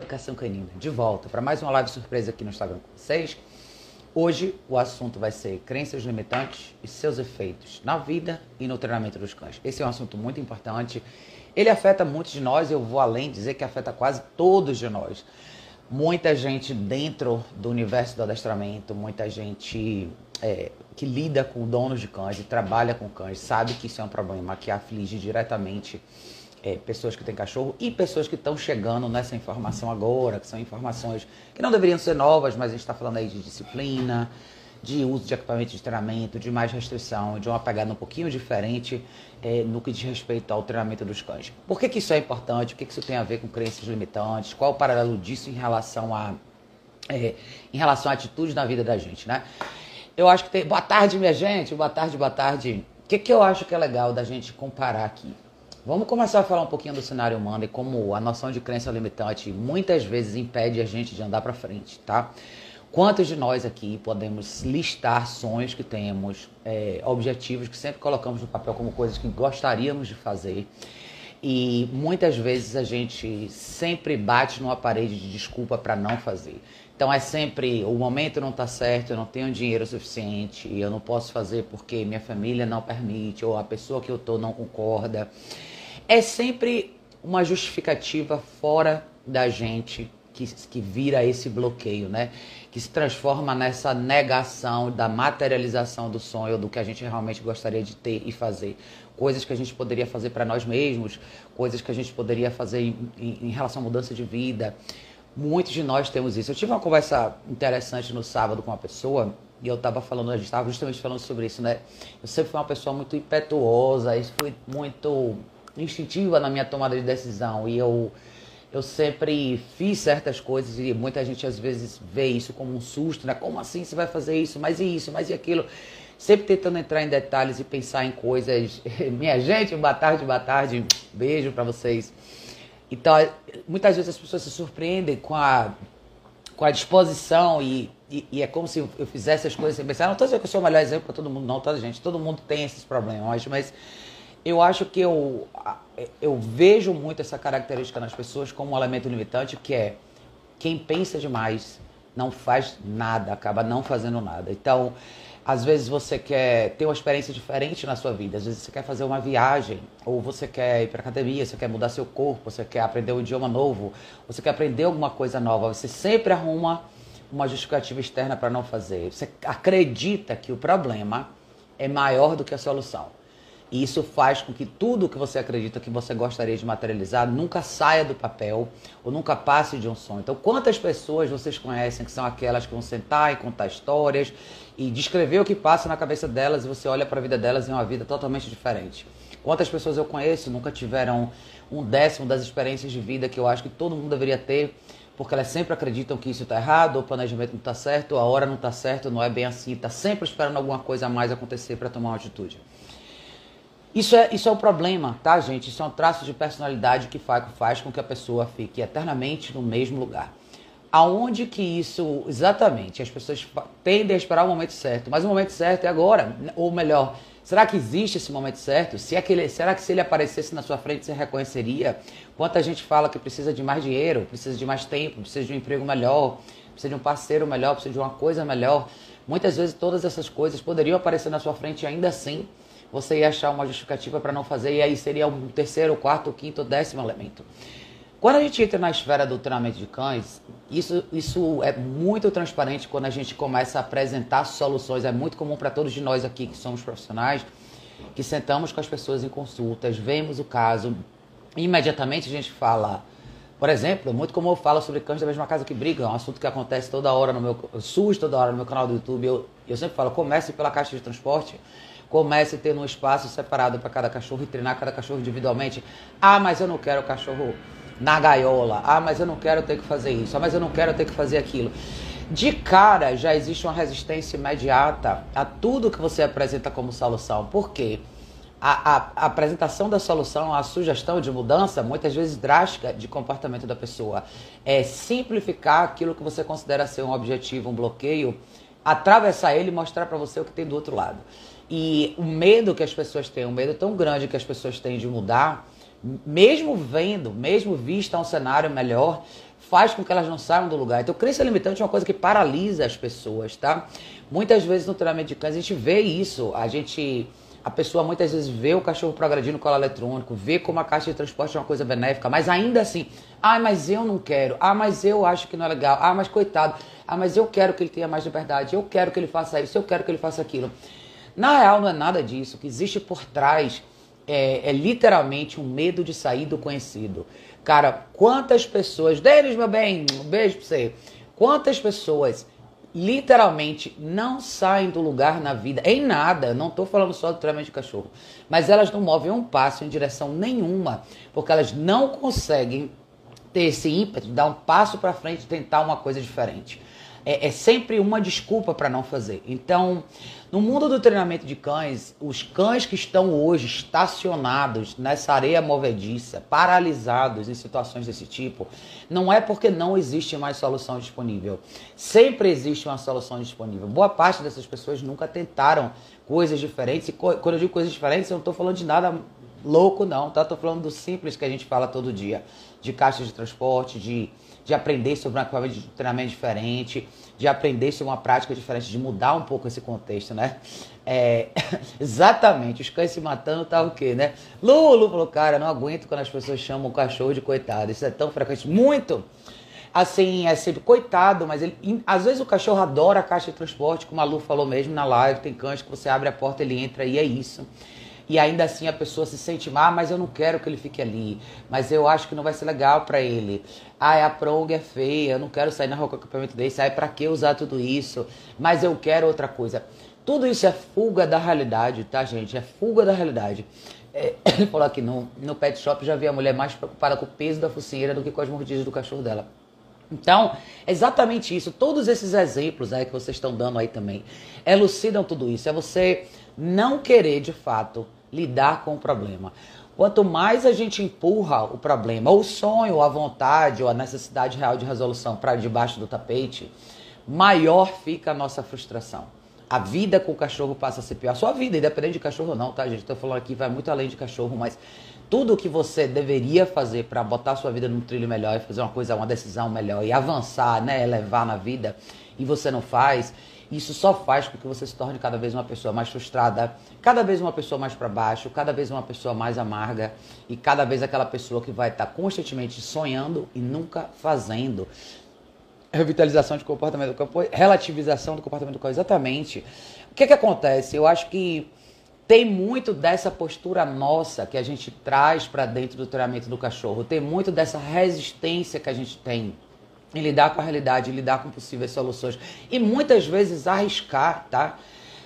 Educação Canina, de volta para mais uma live surpresa aqui no Instagram com vocês. Hoje o assunto vai ser crenças limitantes e seus efeitos na vida e no treinamento dos cães. Esse é um assunto muito importante. Ele afeta muitos de nós, eu vou além dizer que afeta quase todos de nós. Muita gente dentro do universo do adestramento, muita gente é, que lida com donos de cães e trabalha com cães, sabe que isso é um problema que aflige diretamente é, pessoas que têm cachorro e pessoas que estão chegando nessa informação agora, que são informações que não deveriam ser novas, mas a gente está falando aí de disciplina, de uso de equipamento de treinamento, de mais restrição, de uma pegada um pouquinho diferente é, no que diz respeito ao treinamento dos cães. Por que, que isso é importante? O que, que isso tem a ver com crenças limitantes? Qual o paralelo disso em relação a é, em relação a atitudes na vida da gente, né? Eu acho que tem. Boa tarde, minha gente. Boa tarde, boa tarde. O que, que eu acho que é legal da gente comparar aqui? Vamos começar a falar um pouquinho do cenário humano e como a noção de crença limitante muitas vezes impede a gente de andar para frente, tá? Quantos de nós aqui podemos listar sonhos que temos, é, objetivos que sempre colocamos no papel como coisas que gostaríamos de fazer e muitas vezes a gente sempre bate numa parede de desculpa para não fazer. Então é sempre o momento não está certo, eu não tenho dinheiro suficiente, eu não posso fazer porque minha família não permite ou a pessoa que eu tô não concorda é sempre uma justificativa fora da gente que, que vira esse bloqueio, né? Que se transforma nessa negação da materialização do sonho, do que a gente realmente gostaria de ter e fazer. Coisas que a gente poderia fazer para nós mesmos, coisas que a gente poderia fazer em, em, em relação à mudança de vida. Muitos de nós temos isso. Eu tive uma conversa interessante no sábado com uma pessoa e eu estava falando, a gente estava justamente falando sobre isso, né? Eu sempre fui uma pessoa muito impetuosa, fui muito instintiva na minha tomada de decisão e eu eu sempre fiz certas coisas e muita gente às vezes vê isso como um susto, né? Como assim você vai fazer isso? Mas e isso? Mas e aquilo? Sempre tentando entrar em detalhes e pensar em coisas. Minha gente, boa tarde, boa tarde. Beijo para vocês. Então, muitas vezes as pessoas se surpreendem com a, com a disposição e, e, e é como se eu fizesse as coisas sem pensar. Não estou dizendo que eu sou o melhor exemplo para todo mundo, não, tá, gente? Todo mundo tem esses problemas, mas eu acho que eu, eu vejo muito essa característica nas pessoas como um elemento limitante, que é quem pensa demais não faz nada, acaba não fazendo nada. Então, às vezes você quer ter uma experiência diferente na sua vida, às vezes você quer fazer uma viagem, ou você quer ir para academia, você quer mudar seu corpo, você quer aprender um idioma novo, você quer aprender alguma coisa nova, você sempre arruma uma justificativa externa para não fazer. Você acredita que o problema é maior do que a solução. E isso faz com que tudo que você acredita que você gostaria de materializar nunca saia do papel ou nunca passe de um sonho. Então, quantas pessoas vocês conhecem que são aquelas que vão sentar e contar histórias e descrever o que passa na cabeça delas e você olha para a vida delas em uma vida totalmente diferente? Quantas pessoas eu conheço nunca tiveram um décimo das experiências de vida que eu acho que todo mundo deveria ter, porque elas sempre acreditam que isso está errado, o planejamento não está certo, a hora não está certa, não é bem assim, está sempre esperando alguma coisa a mais acontecer para tomar uma atitude. Isso é, isso é o problema, tá, gente? Isso é um traço de personalidade que faz, faz com que a pessoa fique eternamente no mesmo lugar. Aonde que isso, exatamente, as pessoas tendem a esperar o momento certo, mas o momento certo é agora, ou melhor, será que existe esse momento certo? Se aquele, será que se ele aparecesse na sua frente você reconheceria? Quanta gente fala que precisa de mais dinheiro, precisa de mais tempo, precisa de um emprego melhor, precisa de um parceiro melhor, precisa de uma coisa melhor. Muitas vezes todas essas coisas poderiam aparecer na sua frente ainda assim você ia achar uma justificativa para não fazer, e aí seria o terceiro, quarto, quinto, décimo elemento. Quando a gente entra na esfera do treinamento de cães, isso, isso é muito transparente quando a gente começa a apresentar soluções. É muito comum para todos de nós aqui que somos profissionais, que sentamos com as pessoas em consultas, vemos o caso, imediatamente a gente fala. Por exemplo, muito como eu falo sobre cães da mesma casa que brigam, é um assunto que acontece toda hora no meu. surge toda hora no meu canal do YouTube. Eu, eu sempre falo, comece pela caixa de transporte Comece a ter um espaço separado para cada cachorro e treinar cada cachorro individualmente. Ah, mas eu não quero o cachorro na gaiola. Ah, mas eu não quero ter que fazer isso. Ah, mas eu não quero ter que fazer aquilo. De cara já existe uma resistência imediata a tudo que você apresenta como solução. Por quê? A, a, a, apresentação da solução, a sugestão de mudança, muitas vezes drástica de comportamento da pessoa, é simplificar aquilo que você considera ser um objetivo, um bloqueio, atravessar ele e mostrar para você o que tem do outro lado. E o medo que as pessoas têm, o medo tão grande que as pessoas têm de mudar, mesmo vendo, mesmo vista um cenário melhor, faz com que elas não saiam do lugar. Então, crença limitante é uma coisa que paralisa as pessoas, tá? Muitas vezes no treinamento de cães a gente vê isso, a gente a pessoa muitas vezes vê o cachorro progredindo colo eletrônico, vê como a caixa de transporte é uma coisa benéfica, mas ainda assim, ah, mas eu não quero, ah, mas eu acho que não é legal, ah, mas coitado, ah, mas eu quero que ele tenha mais liberdade, eu quero que ele faça isso, eu quero que ele faça aquilo. Na real, não é nada disso. O que existe por trás é, é literalmente um medo de sair do conhecido. Cara, quantas pessoas, Denis, meu bem, um beijo pra você. Quantas pessoas literalmente não saem do lugar na vida, em nada, não estou falando só do treinamento de cachorro, mas elas não movem um passo em direção nenhuma, porque elas não conseguem ter esse ímpeto dar um passo para frente tentar uma coisa diferente é, é sempre uma desculpa para não fazer. Então, no mundo do treinamento de cães, os cães que estão hoje estacionados nessa areia movediça, paralisados em situações desse tipo, não é porque não existe mais solução disponível. Sempre existe uma solução disponível. Boa parte dessas pessoas nunca tentaram coisas diferentes. E quando eu digo coisas diferentes, eu não estou falando de nada louco, não, tá? Estou falando do simples que a gente fala todo dia, de caixas de transporte, de de aprender sobre um equipamento de treinamento diferente, de aprender sobre uma prática diferente, de mudar um pouco esse contexto, né? É, exatamente, os cães se matando tá o quê, né? Lulu falou, cara, não aguento quando as pessoas chamam o cachorro de coitado, isso é tão frequente, muito! Assim, é sempre coitado, mas ele, às vezes o cachorro adora a caixa de transporte, como a Lu falou mesmo na live, tem cães que você abre a porta, ele entra e é isso e ainda assim a pessoa se sente mal, ah, mas eu não quero que ele fique ali, mas eu acho que não vai ser legal para ele. Ah, a prong é feia, eu não quero sair na rua com o acampamento desse, aí para que usar tudo isso? Mas eu quero outra coisa. Tudo isso é fuga da realidade, tá, gente? É fuga da realidade. É, ele falou aqui, no, no pet shop já vi a mulher mais preocupada com o peso da focinheira do que com as mordidas do cachorro dela. Então, exatamente isso. Todos esses exemplos aí que vocês estão dando aí também elucidam tudo isso. É você não querer, de fato, lidar com o problema. Quanto mais a gente empurra o problema, ou o sonho, ou a vontade, ou a necessidade real de resolução para debaixo do tapete, maior fica a nossa frustração. A vida com o cachorro passa a ser pior. A sua vida, independente de cachorro ou não, tá, gente? Estou falando aqui, vai muito além de cachorro, mas tudo que você deveria fazer para botar sua vida num trilho melhor e fazer uma coisa, uma decisão melhor e avançar, né, elevar na vida, e você não faz, isso só faz com que você se torne cada vez uma pessoa mais frustrada, cada vez uma pessoa mais para baixo, cada vez uma pessoa mais amarga e cada vez aquela pessoa que vai estar tá constantemente sonhando e nunca fazendo. Revitalização de comportamento do corpo, relativização do comportamento do corpo, exatamente. O que, que acontece? Eu acho que tem muito dessa postura nossa que a gente traz para dentro do treinamento do cachorro, tem muito dessa resistência que a gente tem em lidar com a realidade, em lidar com possíveis soluções e muitas vezes arriscar, tá?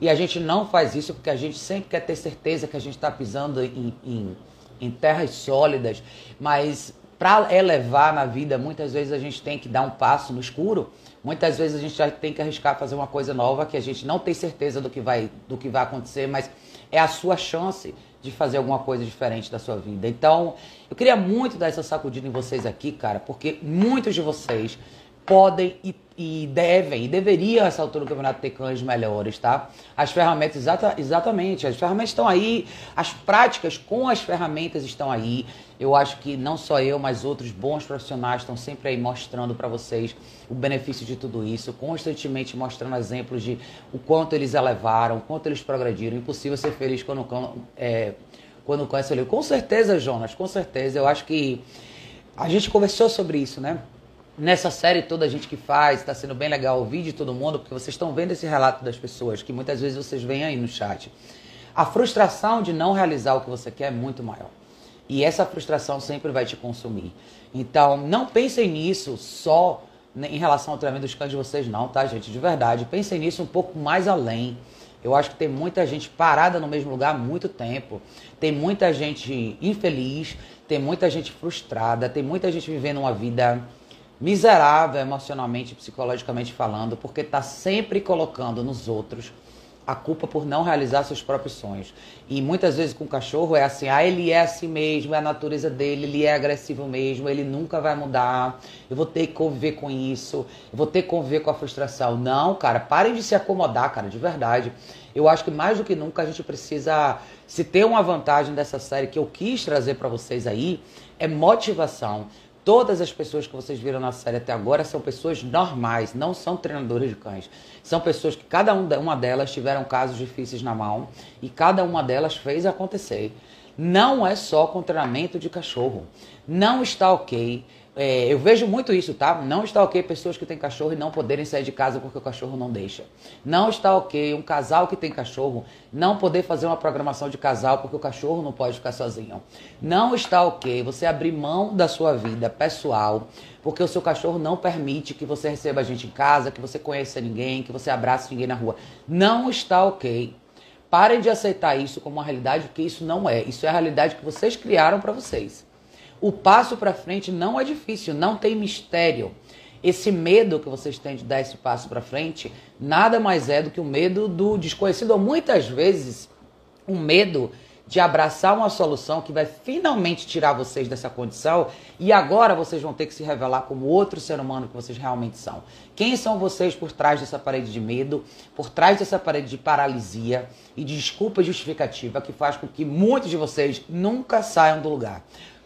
E a gente não faz isso porque a gente sempre quer ter certeza que a gente está pisando em, em, em terras sólidas, mas para elevar na vida, muitas vezes a gente tem que dar um passo no escuro. Muitas vezes a gente já tem que arriscar fazer uma coisa nova que a gente não tem certeza do que vai, do que vai acontecer, mas é a sua chance de fazer alguma coisa diferente da sua vida. Então, eu queria muito dar essa sacudida em vocês aqui, cara, porque muitos de vocês podem e, e devem, e deveriam, essa altura do campeonato, ter cães melhores, tá? As ferramentas, exata, exatamente, as ferramentas estão aí, as práticas com as ferramentas estão aí. Eu acho que não só eu, mas outros bons profissionais estão sempre aí mostrando para vocês o benefício de tudo isso, constantemente mostrando exemplos de o quanto eles elevaram, o quanto eles progrediram. Impossível ser feliz quando é, quando o cão é Com certeza, Jonas, com certeza. Eu acho que a gente conversou sobre isso, né? nessa série toda a gente que faz, está sendo bem legal ouvir de todo mundo, porque vocês estão vendo esse relato das pessoas, que muitas vezes vocês veem aí no chat. A frustração de não realizar o que você quer é muito maior. E essa frustração sempre vai te consumir. Então, não pensem nisso só em relação ao treinamento dos cães de vocês, não, tá, gente? De verdade. Pensem nisso um pouco mais além. Eu acho que tem muita gente parada no mesmo lugar há muito tempo. Tem muita gente infeliz, tem muita gente frustrada, tem muita gente vivendo uma vida miserável emocionalmente, psicologicamente falando, porque está sempre colocando nos outros a culpa por não realizar seus próprios sonhos. E muitas vezes com o cachorro é assim, ah, ele é assim mesmo, é a natureza dele, ele é agressivo mesmo, ele nunca vai mudar, eu vou ter que conviver com isso, eu vou ter que conviver com a frustração. Não, cara, parem de se acomodar, cara, de verdade. Eu acho que mais do que nunca a gente precisa, se ter uma vantagem dessa série que eu quis trazer para vocês aí, é motivação Todas as pessoas que vocês viram na série até agora são pessoas normais, não são treinadores de cães. São pessoas que cada uma delas tiveram casos difíceis na mão e cada uma delas fez acontecer. Não é só com treinamento de cachorro. Não está ok é, eu vejo muito isso, tá? Não está ok pessoas que têm cachorro e não poderem sair de casa porque o cachorro não deixa. Não está ok um casal que tem cachorro não poder fazer uma programação de casal porque o cachorro não pode ficar sozinho. Não está ok você abrir mão da sua vida pessoal porque o seu cachorro não permite que você receba gente em casa, que você conheça ninguém, que você abrace ninguém na rua. Não está ok. Parem de aceitar isso como uma realidade, porque isso não é. Isso é a realidade que vocês criaram para vocês. O passo para frente não é difícil, não tem mistério. Esse medo que vocês têm de dar esse passo para frente nada mais é do que o medo do desconhecido, ou muitas vezes um medo de abraçar uma solução que vai finalmente tirar vocês dessa condição e agora vocês vão ter que se revelar como outro ser humano que vocês realmente são. Quem são vocês por trás dessa parede de medo, por trás dessa parede de paralisia e de desculpa justificativa que faz com que muitos de vocês nunca saiam do lugar?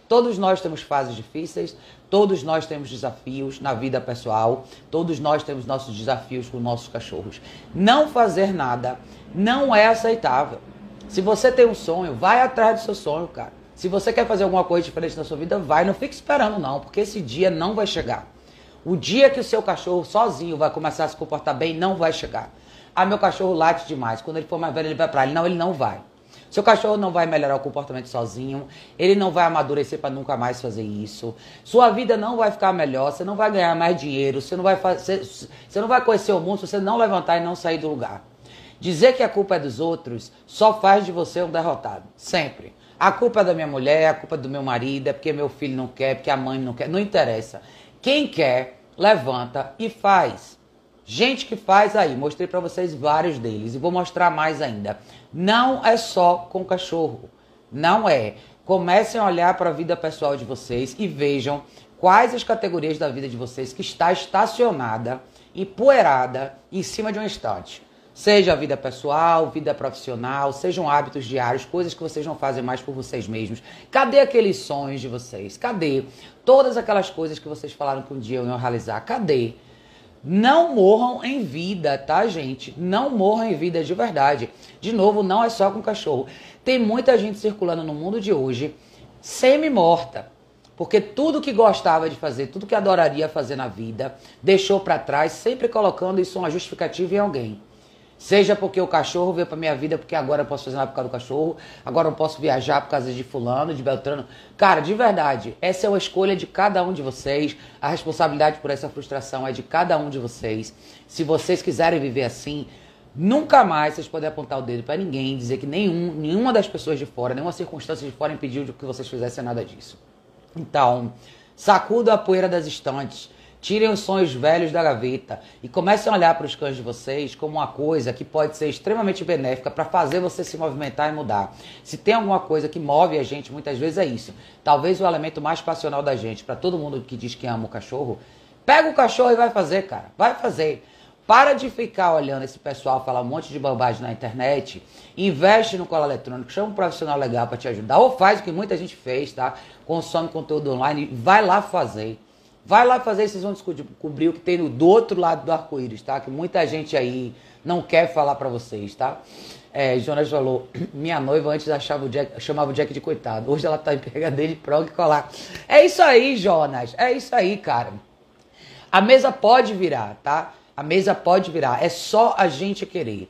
Todos nós temos fases difíceis, todos nós temos desafios na vida pessoal, todos nós temos nossos desafios com nossos cachorros. Não fazer nada não é aceitável. Se você tem um sonho, vai atrás do seu sonho, cara. Se você quer fazer alguma coisa diferente na sua vida, vai, não fique esperando não, porque esse dia não vai chegar. O dia que o seu cachorro sozinho vai começar a se comportar bem, não vai chegar. Ah, meu cachorro late demais. Quando ele for mais velho, ele vai pra ele. Não, ele não vai. Seu cachorro não vai melhorar o comportamento sozinho, ele não vai amadurecer para nunca mais fazer isso. Sua vida não vai ficar melhor, você não vai ganhar mais dinheiro, você não vai fazer, você não vai conhecer o mundo se você não levantar e não sair do lugar. Dizer que a culpa é dos outros só faz de você um derrotado, sempre. A culpa é da minha mulher, a culpa é do meu marido, é porque meu filho não quer, porque a mãe não quer, não interessa. Quem quer, levanta e faz. Gente que faz aí, mostrei para vocês vários deles e vou mostrar mais ainda. Não é só com cachorro. Não é. Comecem a olhar para a vida pessoal de vocês e vejam quais as categorias da vida de vocês que está estacionada, empoeirada em cima de um estante. Seja a vida pessoal, vida profissional, sejam hábitos diários, coisas que vocês não fazem mais por vocês mesmos. Cadê aqueles sonhos de vocês? Cadê todas aquelas coisas que vocês falaram que um dia iam realizar? Cadê? Não morram em vida, tá, gente? Não morram em vida de verdade. De novo, não é só com cachorro. Tem muita gente circulando no mundo de hoje semi-morta. Porque tudo que gostava de fazer, tudo que adoraria fazer na vida, deixou para trás, sempre colocando isso uma justificativa em alguém. Seja porque o cachorro veio para minha vida, porque agora eu posso fazer nada por causa do cachorro, agora eu posso viajar por causa de fulano, de Beltrano. Cara, de verdade, essa é uma escolha de cada um de vocês. A responsabilidade por essa frustração é de cada um de vocês. Se vocês quiserem viver assim, nunca mais vocês podem apontar o dedo para ninguém, dizer que nenhum, nenhuma das pessoas de fora, nenhuma circunstância de fora impediu que vocês fizessem nada disso. Então, sacuda a poeira das estantes Tirem os sonhos velhos da gaveta e comecem a olhar para os cães de vocês como uma coisa que pode ser extremamente benéfica para fazer você se movimentar e mudar. Se tem alguma coisa que move a gente, muitas vezes é isso. Talvez o elemento mais passional da gente, para todo mundo que diz que ama o cachorro, pega o cachorro e vai fazer, cara. Vai fazer. Para de ficar olhando esse pessoal falar um monte de bobagem na internet. Investe no cola eletrônico, chama um profissional legal para te ajudar. Ou faz o que muita gente fez, tá? Consome conteúdo online, vai lá fazer. Vai lá fazer vocês vão descobrir o que tem do outro lado do arco-íris, tá? Que muita gente aí não quer falar para vocês, tá? É, Jonas falou, minha noiva antes achava o Jack, chamava o Jack de coitado. Hoje ela tá em dele, prog e colar. É isso aí, Jonas. É isso aí, cara. A mesa pode virar, tá? A mesa pode virar. É só a gente querer.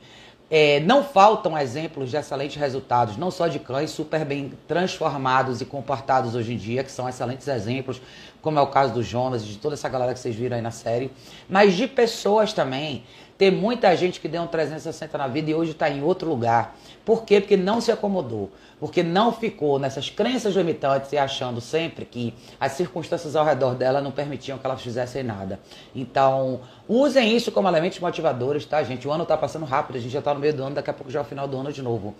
É, não faltam exemplos de excelentes resultados, não só de cães super bem transformados e comportados hoje em dia, que são excelentes exemplos, como é o caso do Jonas e de toda essa galera que vocês viram aí na série, mas de pessoas também. Tem muita gente que deu um 360 na vida e hoje está em outro lugar. Por quê? Porque não se acomodou. Porque não ficou nessas crenças limitantes e achando sempre que as circunstâncias ao redor dela não permitiam que elas fizessem nada. Então, usem isso como elementos motivadores, tá, gente? O ano está passando rápido, a gente já está no meio do ano, daqui a pouco já é o final do ano de novo.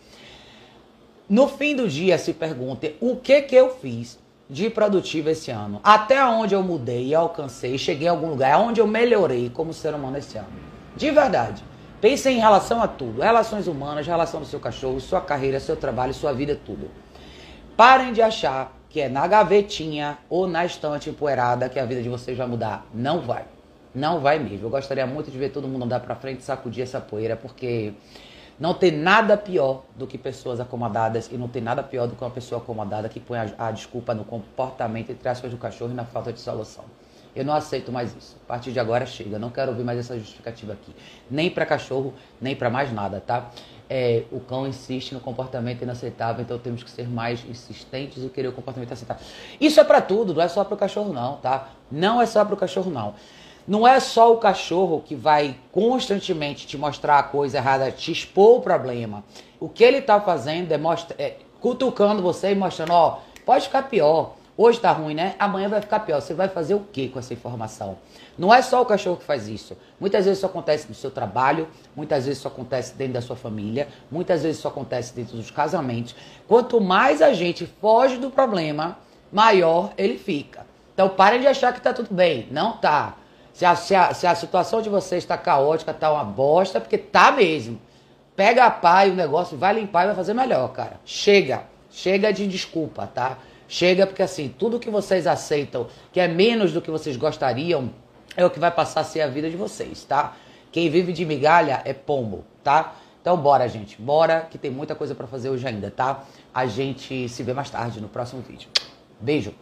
No fim do dia, se perguntem o que que eu fiz de produtivo esse ano? Até onde eu mudei e alcancei, cheguei a algum lugar, aonde eu melhorei como ser humano esse ano? De verdade. Pense em relação a tudo. Relações humanas, relação do seu cachorro, sua carreira, seu trabalho, sua vida, tudo. Parem de achar que é na gavetinha ou na estante empoeirada que a vida de vocês vai mudar. Não vai. Não vai mesmo. Eu gostaria muito de ver todo mundo andar para frente e sacudir essa poeira, porque não tem nada pior do que pessoas acomodadas e não tem nada pior do que uma pessoa acomodada que põe a, a desculpa no comportamento entre aspas do cachorro e na falta de solução. Eu não aceito mais isso. A partir de agora chega. Eu não quero ouvir mais essa justificativa aqui. Nem para cachorro, nem para mais nada, tá? É, o cão insiste no comportamento inaceitável, então temos que ser mais insistentes e querer o comportamento aceitável. Isso é para tudo, não é só para o cachorro não, tá? Não é só para o cachorro não. Não é só o cachorro que vai constantemente te mostrar a coisa errada, te expor o problema. O que ele está fazendo é, mostra, é cutucando você e mostrando, ó, pode ficar pior. Hoje tá ruim, né? Amanhã vai ficar pior. Você vai fazer o que com essa informação? Não é só o cachorro que faz isso. Muitas vezes isso acontece no seu trabalho, muitas vezes isso acontece dentro da sua família, muitas vezes isso acontece dentro dos casamentos. Quanto mais a gente foge do problema, maior ele fica. Então parem de achar que tá tudo bem. Não tá. Se a, se a, se a situação de vocês está caótica, tá uma bosta, porque tá mesmo. Pega a pá e o negócio, vai limpar e vai fazer melhor, cara. Chega. Chega de desculpa, tá? Chega porque assim, tudo que vocês aceitam, que é menos do que vocês gostariam, é o que vai passar a ser a vida de vocês, tá? Quem vive de migalha é pombo, tá? Então bora, gente. Bora que tem muita coisa para fazer hoje ainda, tá? A gente se vê mais tarde no próximo vídeo. Beijo.